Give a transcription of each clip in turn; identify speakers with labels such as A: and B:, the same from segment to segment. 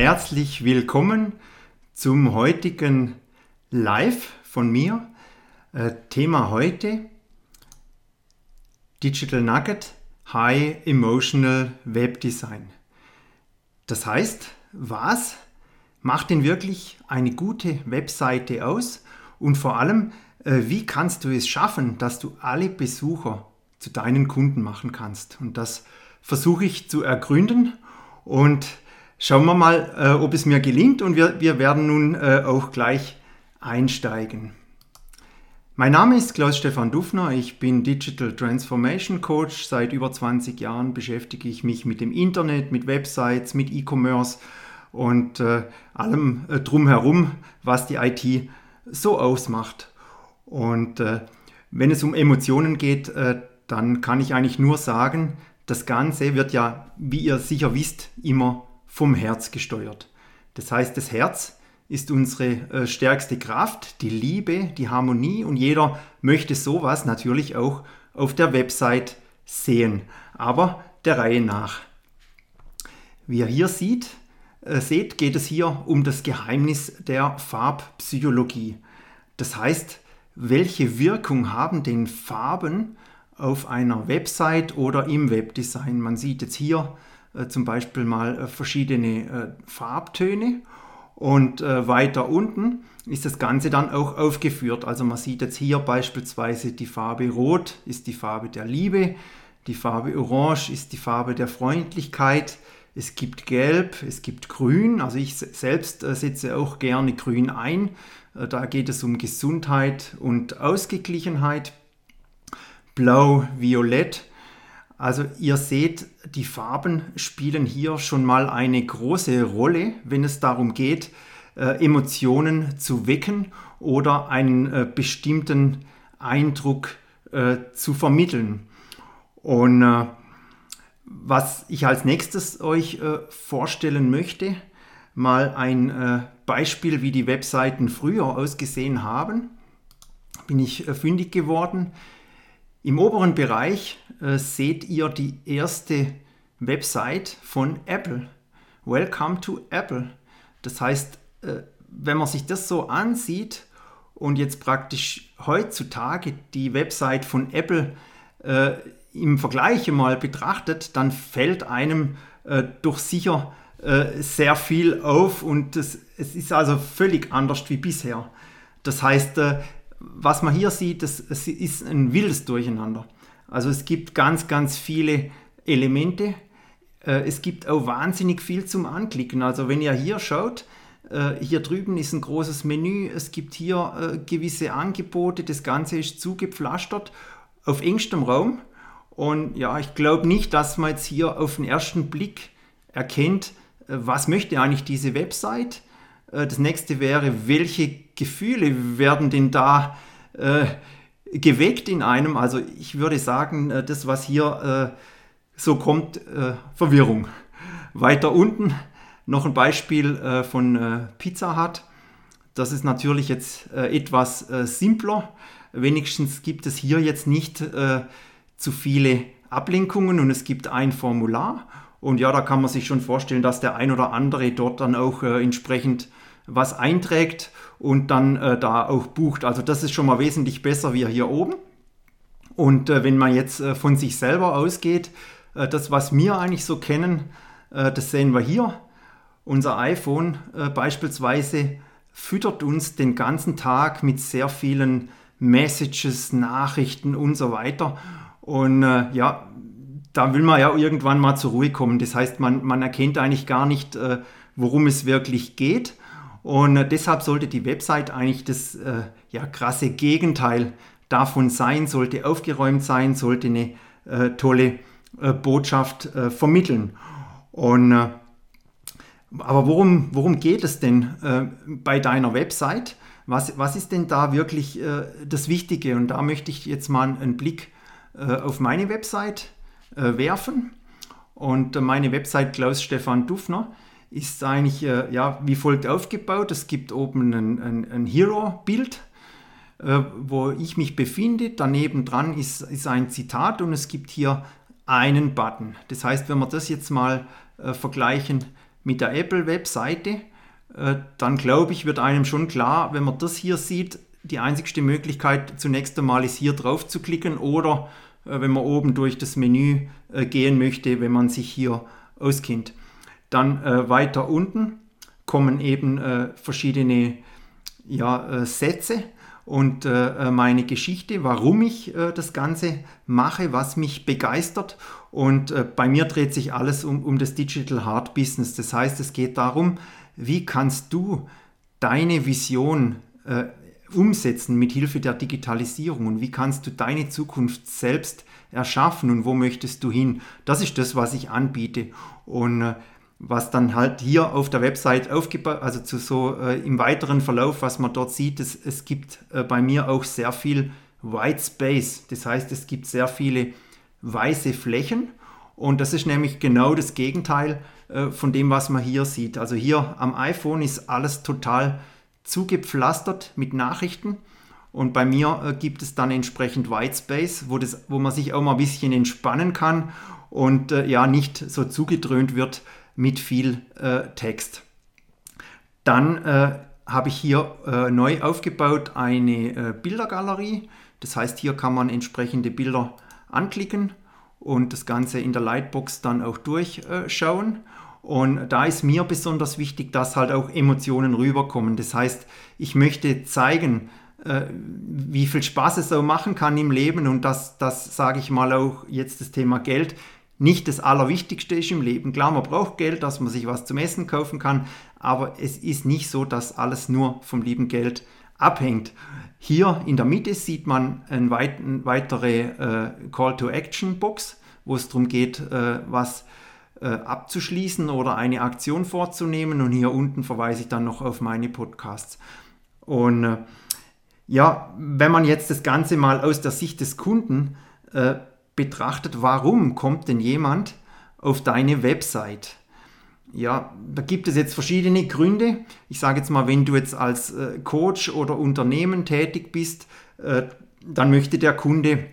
A: herzlich willkommen zum heutigen Live von mir. Äh, Thema heute Digital Nugget High Emotional Web Design. Das heißt, was macht denn wirklich eine gute Webseite aus und vor allem, äh, wie kannst du es schaffen, dass du alle Besucher zu deinen Kunden machen kannst? Und das versuche ich zu ergründen und schauen wir mal, äh, ob es mir gelingt und wir, wir werden nun äh, auch gleich einsteigen. Mein Name ist Klaus-Stefan Dufner, ich bin Digital Transformation Coach. Seit über 20 Jahren beschäftige ich mich mit dem Internet, mit Websites, mit E-Commerce und äh, allem äh, drumherum, was die IT so ausmacht. Und äh, wenn es um Emotionen geht, äh, dann kann ich eigentlich nur sagen, das Ganze wird ja, wie ihr sicher wisst, immer vom Herz gesteuert. Das heißt, das Herz ist unsere äh, stärkste Kraft, die Liebe, die Harmonie und jeder möchte sowas natürlich auch auf der Website sehen, aber der Reihe nach. Wie ihr hier sieht, äh, seht, geht es hier um das Geheimnis der Farbpsychologie. Das heißt, welche Wirkung haben denn Farben auf einer Website oder im Webdesign? Man sieht jetzt hier zum Beispiel mal äh, verschiedene äh, Farbtöne und äh, weiter unten ist das Ganze dann auch aufgeführt. Also man sieht jetzt hier beispielsweise die Farbe Rot ist die Farbe der Liebe, die Farbe Orange ist die Farbe der Freundlichkeit, es gibt Gelb, es gibt Grün. Also ich selbst äh, setze auch gerne Grün ein. Äh, da geht es um Gesundheit und Ausgeglichenheit. Blau, Violett. Also ihr seht, die Farben spielen hier schon mal eine große Rolle, wenn es darum geht, äh, Emotionen zu wecken oder einen äh, bestimmten Eindruck äh, zu vermitteln. Und äh, was ich als nächstes euch äh, vorstellen möchte, mal ein äh, Beispiel, wie die Webseiten früher ausgesehen haben. Bin ich fündig geworden. Im oberen Bereich äh, seht ihr die erste Website von Apple. Welcome to Apple. Das heißt, äh, wenn man sich das so ansieht und jetzt praktisch heutzutage die Website von Apple äh, im Vergleich mal betrachtet, dann fällt einem äh, doch sicher äh, sehr viel auf und das, es ist also völlig anders wie bisher. Das heißt, äh, was man hier sieht, das, es ist ein wildes Durcheinander. Also es gibt ganz, ganz viele Elemente. Äh, es gibt auch wahnsinnig viel zum Anklicken. Also wenn ihr hier schaut, äh, hier drüben ist ein großes Menü, es gibt hier äh, gewisse Angebote, das Ganze ist zugepflastert auf engstem Raum. Und ja, ich glaube nicht, dass man jetzt hier auf den ersten Blick erkennt, was möchte eigentlich diese Website. Das nächste wäre, welche Gefühle werden denn da äh, geweckt in einem? Also ich würde sagen, äh, das, was hier äh, so kommt, äh, Verwirrung. Weiter unten noch ein Beispiel von Pizza Hut. Das ist natürlich jetzt etwas simpler. Wenigstens gibt es hier jetzt nicht zu viele Ablenkungen und es gibt ein Formular. Und ja, da kann man sich schon vorstellen, dass der ein oder andere dort dann auch entsprechend was einträgt und dann äh, da auch bucht. Also das ist schon mal wesentlich besser wie hier oben. Und äh, wenn man jetzt äh, von sich selber ausgeht, äh, das, was wir eigentlich so kennen, äh, das sehen wir hier. Unser iPhone beispielsweise füttert uns den ganzen Tag mit sehr vielen Messages, Nachrichten und so weiter. Und äh, ja, da will man ja irgendwann mal zur Ruhe kommen. Das heißt, man, man erkennt eigentlich gar nicht, äh, worum es wirklich geht. Und äh, deshalb sollte die Website eigentlich das äh, ja, krasse Gegenteil davon sein, sollte aufgeräumt sein, sollte eine äh, tolle äh, Botschaft vermitteln. Und, aber worum, worum geht es denn bei deiner Website? Was, was ist denn da wirklich das Wichtige? Und da möchte ich jetzt mal einen Blick äh, auf meine Website äh, werfen. Und äh, meine Website Klaus Stefan Dufner ist eigentlich ja, wie folgt aufgebaut. Es gibt oben ein, ein, ein Hero-Bild, wo ich mich befinde. Daneben dran ist, ist ein Zitat und es gibt hier einen Button. Das heißt, wenn wir das jetzt mal vergleichen mit der Apple-Webseite, äh, dann glaube ich, wird einem schon klar, wenn man das hier sieht, die einzigste Möglichkeit zunächst einmal ist hier drauf zu klicken oder äh, wenn man oben durch das Menü äh, gehen möchte, wenn man sich hier auskennt. Dann weiter unten kommen eben verschiedene ja, Sätze und meine Geschichte, warum ich das Ganze mache, was mich begeistert. Und bei mir dreht sich alles um, um das Digital Hard Business. Das heißt, es geht darum, wie kannst du deine Vision äh, umsetzen mit Hilfe der Digitalisierung und wie kannst du deine Zukunft selbst erschaffen und wo möchtest du hin? Das ist das, was ich anbiete und äh, was dann halt hier auf der Website aufgebaut, also zu so äh, im weiteren Verlauf, was man dort sieht, es, es gibt äh, bei mir auch sehr viel White Space. Das heißt, es gibt sehr viele weiße Flächen und das ist nämlich genau das Gegenteil äh, von dem, was man hier sieht. Also hier am iPhone ist alles total zugepflastert mit Nachrichten. Und bei mir äh, gibt es dann entsprechend Whitespace, wo, das, wo man sich auch mal ein bisschen entspannen kann und äh, ja nicht so zugedröhnt wird mit viel äh, Text. Dann äh, habe ich hier äh, neu aufgebaut eine Bildergalerie. Das heißt, hier kann man entsprechende Bilder anklicken und das Ganze in der Lightbox dann auch durchschauen. Und da ist mir besonders wichtig, dass halt auch Emotionen rüberkommen. Das heißt, ich möchte zeigen, äh, wie viel Spaß es auch machen kann im Leben und dass das, sage ich mal, auch jetzt das Thema Geld nicht das Allerwichtigste ist im Leben. Klar, man braucht Geld, dass man sich was zum Essen kaufen kann, aber es ist nicht so, dass alles nur vom lieben Geld abhängt. Hier in der Mitte sieht man eine weitere äh, Call-to-Action-Box, wo es darum geht, äh, was äh, abzuschließen oder eine Aktion vorzunehmen. Und hier unten verweise ich dann noch auf meine Podcasts. Und äh, ja, wenn man jetzt das Ganze mal aus der Sicht des Kunden äh, betrachtet, warum kommt denn jemand auf deine Website? Ja, da gibt es jetzt verschiedene Gründe. Ich sage jetzt mal, wenn du jetzt als äh, Coach oder Unternehmen tätig bist, äh, dann möchte der Kunde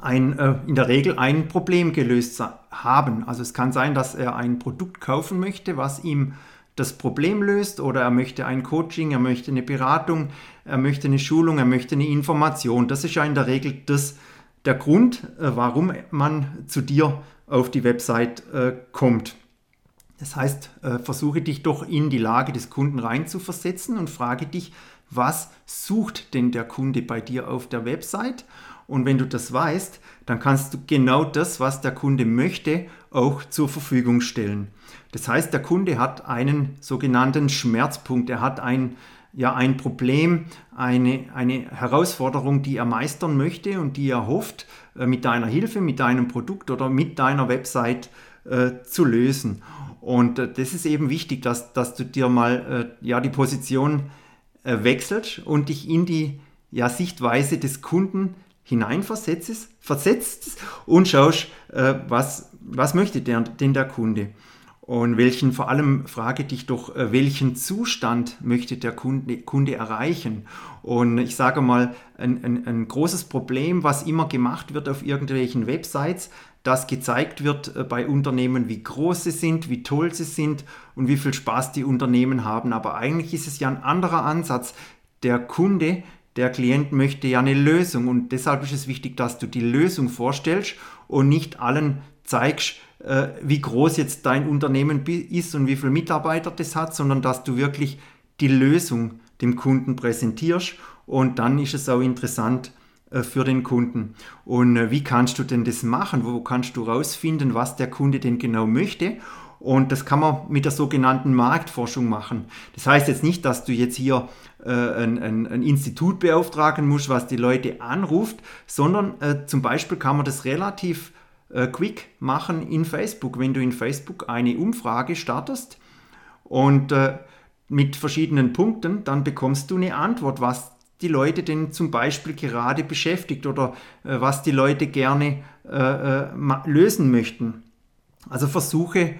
A: ein, äh, in der Regel ein Problem gelöst haben. Also es kann sein, dass er ein Produkt kaufen möchte, was ihm das Problem löst oder er möchte ein Coaching, er möchte eine Beratung, er möchte eine Schulung, er möchte eine Information. Das ist ja in der Regel das, der Grund, äh, warum man zu dir auf die Website äh, kommt. Das heißt, äh, versuche dich doch in die Lage des Kunden reinzuversetzen und frage dich, was sucht denn der Kunde bei dir auf der Website und wenn du das weißt, dann kannst du genau das, was der Kunde möchte, auch zur Verfügung stellen. Das heißt, der Kunde hat einen sogenannten Schmerzpunkt. Er hat ein, ja, ein Problem, eine, eine Herausforderung, die er meistern möchte und die er hofft, äh, mit deiner Hilfe, mit deinem Produkt oder mit deiner Website äh, zu lösen. Und äh, das ist eben wichtig, dass, dass du dir mal äh, ja, die Position äh, wechselst und dich in die ja, Sichtweise des Kunden hineinversetzt versetzt und schaust, äh, was, was möchte der, denn der Kunde. Und welchen, vor allem frage dich doch, äh, welchen Zustand möchte der Kunde, Kunde erreichen? Und ich sage mal, ein, ein, ein, großes Problem, was immer gemacht wird auf irgendwelchen Websites, dass gezeigt wird äh, bei Unternehmen, wie groß sie sind, wie toll sie sind und wie viel Spaß die Unternehmen haben. Aber eigentlich ist es ja ein anderer Ansatz. Der Kunde der Klient möchte ja eine Lösung und deshalb ist es wichtig, dass du die Lösung vorstellst und nicht allen zeigst, äh, wie groß jetzt dein Unternehmen ist und wie viele Mitarbeiter das hat, sondern dass du wirklich die Lösung dem Kunden präsentierst und dann ist es auch interessant äh, für den Kunden. Und äh, wie kannst du denn das machen? Wo kannst du rausfinden, was der Kunde denn genau möchte? Und das kann man mit der sogenannten Marktforschung machen. Das heißt jetzt nicht, dass du jetzt hier äh, ein, ein, ein, Institut beauftragen musst, was die Leute anruft, sondern äh, zum Beispiel kann man das relativ quick machen in Facebook. Wenn du in Facebook eine Umfrage startest und äh, mit verschiedenen Punkten, dann bekommst du eine Antwort, was die Leute denn zum Beispiel gerade beschäftigt oder äh, was die Leute gerne äh, lösen möchten. Also versuche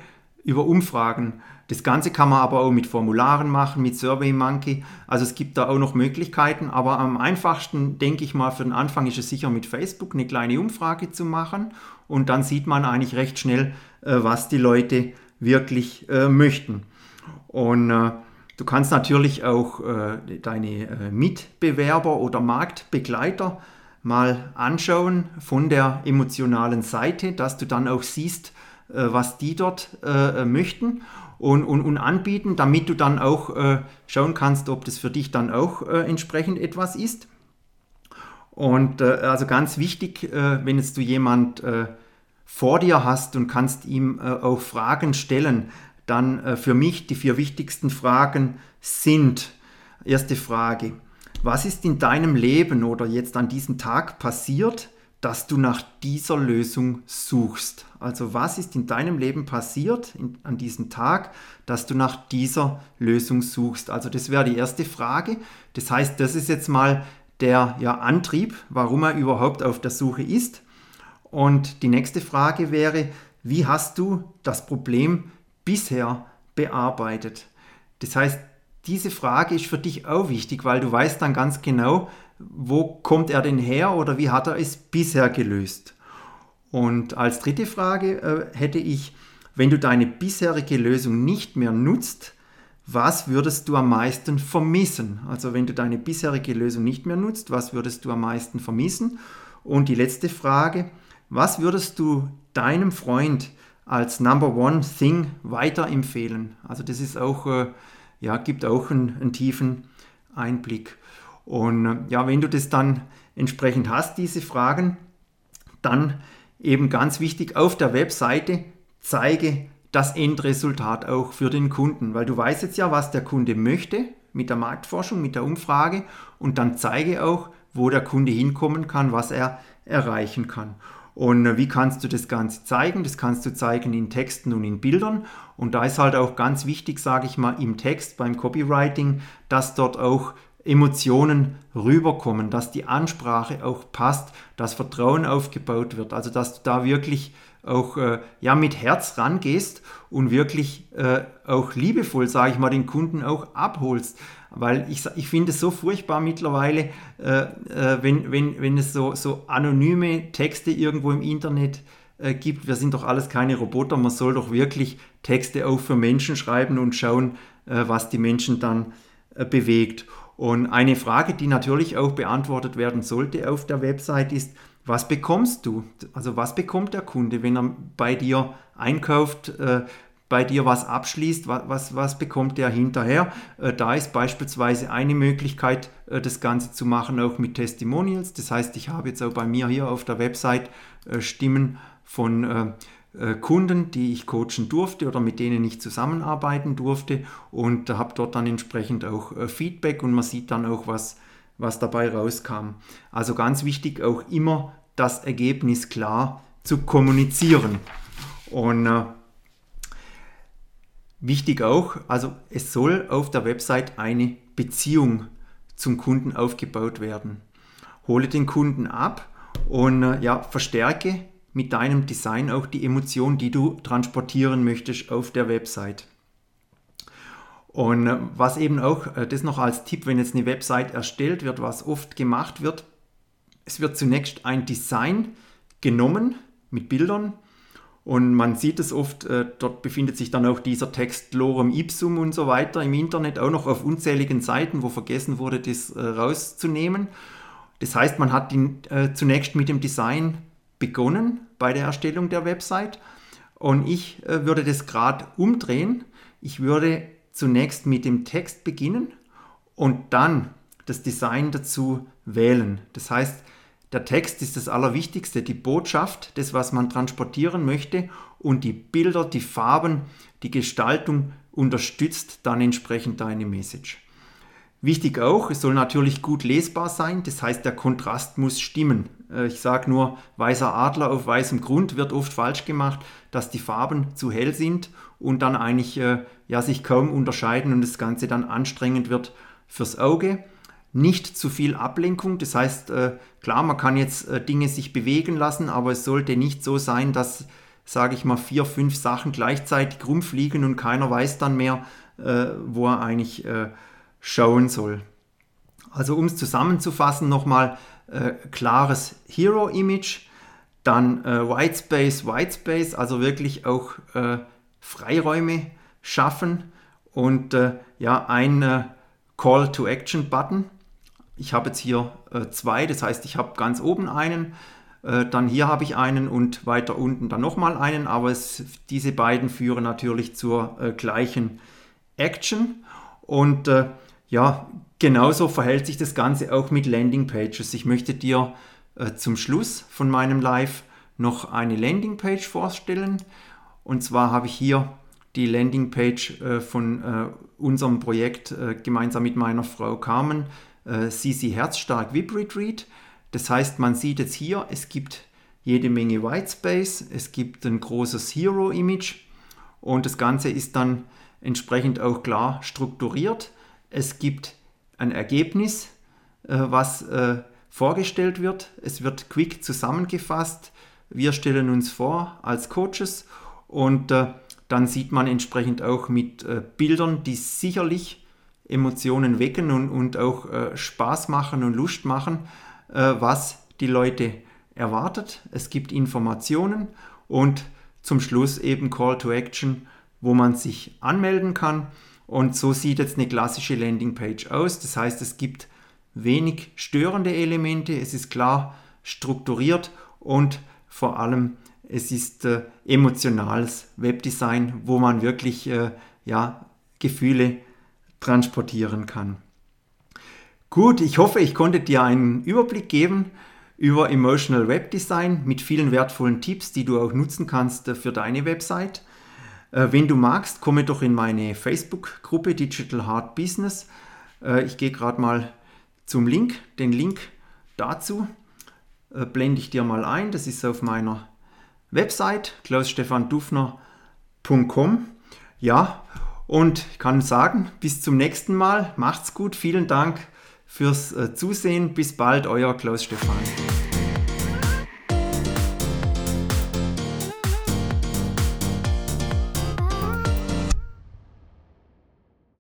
A: über Umfragen. Das Ganze kann man aber auch mit Formularen machen, mit SurveyMonkey. Also es gibt da auch noch Möglichkeiten, aber am einfachsten, denke ich mal, für den Anfang ist es sicher mit Facebook eine kleine Umfrage zu machen und dann sieht man eigentlich recht schnell, äh, was die Leute wirklich äh, möchten. Und äh, du kannst natürlich auch deine Mitbewerber oder Marktbegleiter mal anschauen von der emotionalen Seite, dass du dann auch siehst, was die dort äh, möchten und, und, und, anbieten, damit du dann auch schauen kannst, ob das für dich dann auch entsprechend etwas ist. Und also ganz wichtig, wenn jetzt du jemand vor dir hast und kannst ihm auch Fragen stellen, dann äh, für mich die vier wichtigsten Fragen sind, erste Frage, was ist in deinem Leben oder jetzt an diesem Tag passiert, dass du nach dieser Lösung suchst? Also was ist in deinem Leben passiert in, an diesem Tag, dass du nach dieser Lösung suchst? Also das wäre die erste Frage. Das heißt, das ist jetzt mal der ja, Antrieb, warum er überhaupt auf der Suche ist. Und die nächste Frage wäre, wie hast du das Problem bisher bearbeitet? Das heißt, diese Frage ist für dich auch wichtig, weil du weißt dann ganz genau, wo kommt er denn her oder wie hat er es bisher gelöst. Und als dritte Frage äh, hätte ich, wenn du deine bisherige Lösung nicht mehr nutzt, was würdest du am meisten vermissen? Also wenn du deine bisherige Lösung nicht mehr nutzt, was würdest du am meisten vermissen? Und die letzte Frage, was würdest du deinem Freund als Number One Thing weiterempfehlen. Also das ist auch, äh, ja, gibt auch einen, einen, tiefen Einblick. Und äh, ja, wenn du das dann entsprechend hast, diese Fragen, dann eben ganz wichtig auf der Webseite zeige das Endresultat auch für den Kunden, weil du weißt jetzt ja, was der Kunde möchte mit der Marktforschung, mit der Umfrage und dann zeige auch, wo der Kunde hinkommen kann, was er erreichen kann. Und äh, wie kannst du das Ganze zeigen? Das kannst du zeigen in Texten und in Bildern. Und da ist halt auch ganz wichtig, sage ich mal, im Text, beim Copywriting, dass dort auch Emotionen rüberkommen, dass die Ansprache auch passt, dass Vertrauen aufgebaut wird. Also dass du da wirklich auch äh, ja, mit Herz rangehst und wirklich äh, auch liebevoll, sage ich mal, den Kunden auch abholst. Weil ich, ich finde es so furchtbar mittlerweile, äh, äh, wenn, wenn, wenn es so, so anonyme Texte irgendwo im Internet äh, gibt. Wir sind doch alles keine Roboter. Man soll doch wirklich Texte auch für Menschen schreiben und schauen, äh, was die Menschen dann bewegt. Und eine Frage, die natürlich auch beantwortet werden sollte auf der Website ist, was bekommst du? Also was bekommt der Kunde, wenn er bei dir einkauft? Äh, bei dir was abschließt, was, was, was bekommt der hinterher. Äh, da ist beispielsweise eine Möglichkeit, äh, das Ganze zu machen, auch mit Testimonials. Das heißt, ich habe jetzt auch bei mir hier auf der Website äh, Stimmen von Kunden, die ich coachen durfte oder mit denen ich zusammenarbeiten durfte und habe dort dann entsprechend auch Feedback und man sieht dann auch, was, was dabei rauskam. Also ganz wichtig, auch immer das Ergebnis klar zu kommunizieren. Und Wichtig auch, also es soll auf der Website eine Beziehung zum Kunden aufgebaut werden. Hole den Kunden ab und äh, ja, verstärke mit deinem Design auch die Emotion, die du transportieren möchtest auf der Website. Und äh, was eben auch, äh, das noch als Tipp, wenn jetzt eine Website erstellt wird, was oft gemacht wird, es wird zunächst ein Design genommen mit Bildern, und man sieht es oft, äh, dort befindet sich dann auch dieser Text Lorem Ipsum und so weiter im Internet, auch noch auf unzähligen Seiten, wo vergessen wurde, das rauszunehmen. Das heißt, man hat ihn, zunächst mit dem Design begonnen bei der Erstellung der Website. Und ich äh, würde das gerade umdrehen. Ich würde zunächst mit dem Text beginnen und dann das Design dazu wählen. Das heißt, der Text ist das Allerwichtigste, die Botschaft, das, was man transportieren möchte und die Bilder, die Farben, die Gestaltung unterstützt dann entsprechend deine Message. Wichtig auch, es soll natürlich gut lesbar sein, das heißt, der Kontrast muss stimmen. Äh, ich sage nur, weißer Adler auf weißem Grund wird oft falsch gemacht, dass die Farben zu hell sind und dann eigentlich äh, ja, sich kaum unterscheiden und das Ganze dann anstrengend wird fürs Auge nicht zu viel Ablenkung. Das heißt, äh, klar, man kann jetzt Dinge sich bewegen lassen, aber es sollte nicht so sein, dass, sage ich mal, vier, fünf Sachen gleichzeitig rumfliegen und keiner weiß dann mehr, wo er eigentlich schauen soll. Also um es zusammenzufassen, nochmal klares Hero-Image, dann Whitespace, Whitespace, also wirklich auch Freiräume schaffen und äh, ja, ein äh, Call to Action Button. Ich habe jetzt hier äh, zwei, das heißt, ich habe ganz oben einen, äh, dann hier habe ich einen und weiter unten dann nochmal einen, aber es, diese beiden führen natürlich zur äh, gleichen Action und äh, ja, genauso verhält sich das Ganze auch mit Landing Pages. Ich möchte dir zum Schluss von meinem Live noch eine Landingpage vorstellen. Und zwar habe ich hier die Landingpage äh, von äh, unserem Projekt äh, gemeinsam mit meiner Frau Carmen, äh, CC Herzstark VIP Retreat. Das heißt, man sieht jetzt hier, es gibt jede Menge Whitespace, es gibt ein großes Hero-Image und das Ganze ist dann entsprechend auch klar strukturiert. Es gibt ein Ergebnis, äh, was äh, vorgestellt wird. Es wird quick zusammengefasst. Wir stellen uns vor als Coaches und äh, dann sieht man entsprechend auch mit Bildern, die sicherlich Emotionen wecken und, und auch Spaß machen und Lust machen, was die Leute erwartet. Es gibt Informationen und zum Schluss eben Call to Action, wo man sich anmelden kann. Und so sieht jetzt eine klassische Landingpage aus. Das heißt, es gibt wenig störende Elemente, es ist klar strukturiert und vor allem es ist äh, emotionales Webdesign, wo man wirklich äh, ja, Gefühle transportieren kann. Gut, ich hoffe, ich konnte dir einen Überblick geben über Emotional Webdesign mit vielen wertvollen Tipps, die du auch nutzen kannst äh, für deine Website. Äh, wenn du magst, komme doch in meine Facebook-Gruppe Digital Hard Business. Äh, ich gehe gerade mal zum Link. Den Link dazu blende ich dir mal ein. Das ist auf meiner Website klausstefandufner.com. Ja, und ich kann sagen, bis zum nächsten Mal. Macht's gut. Vielen Dank fürs äh, Zusehen. Bis bald, euer Klaus Stefan.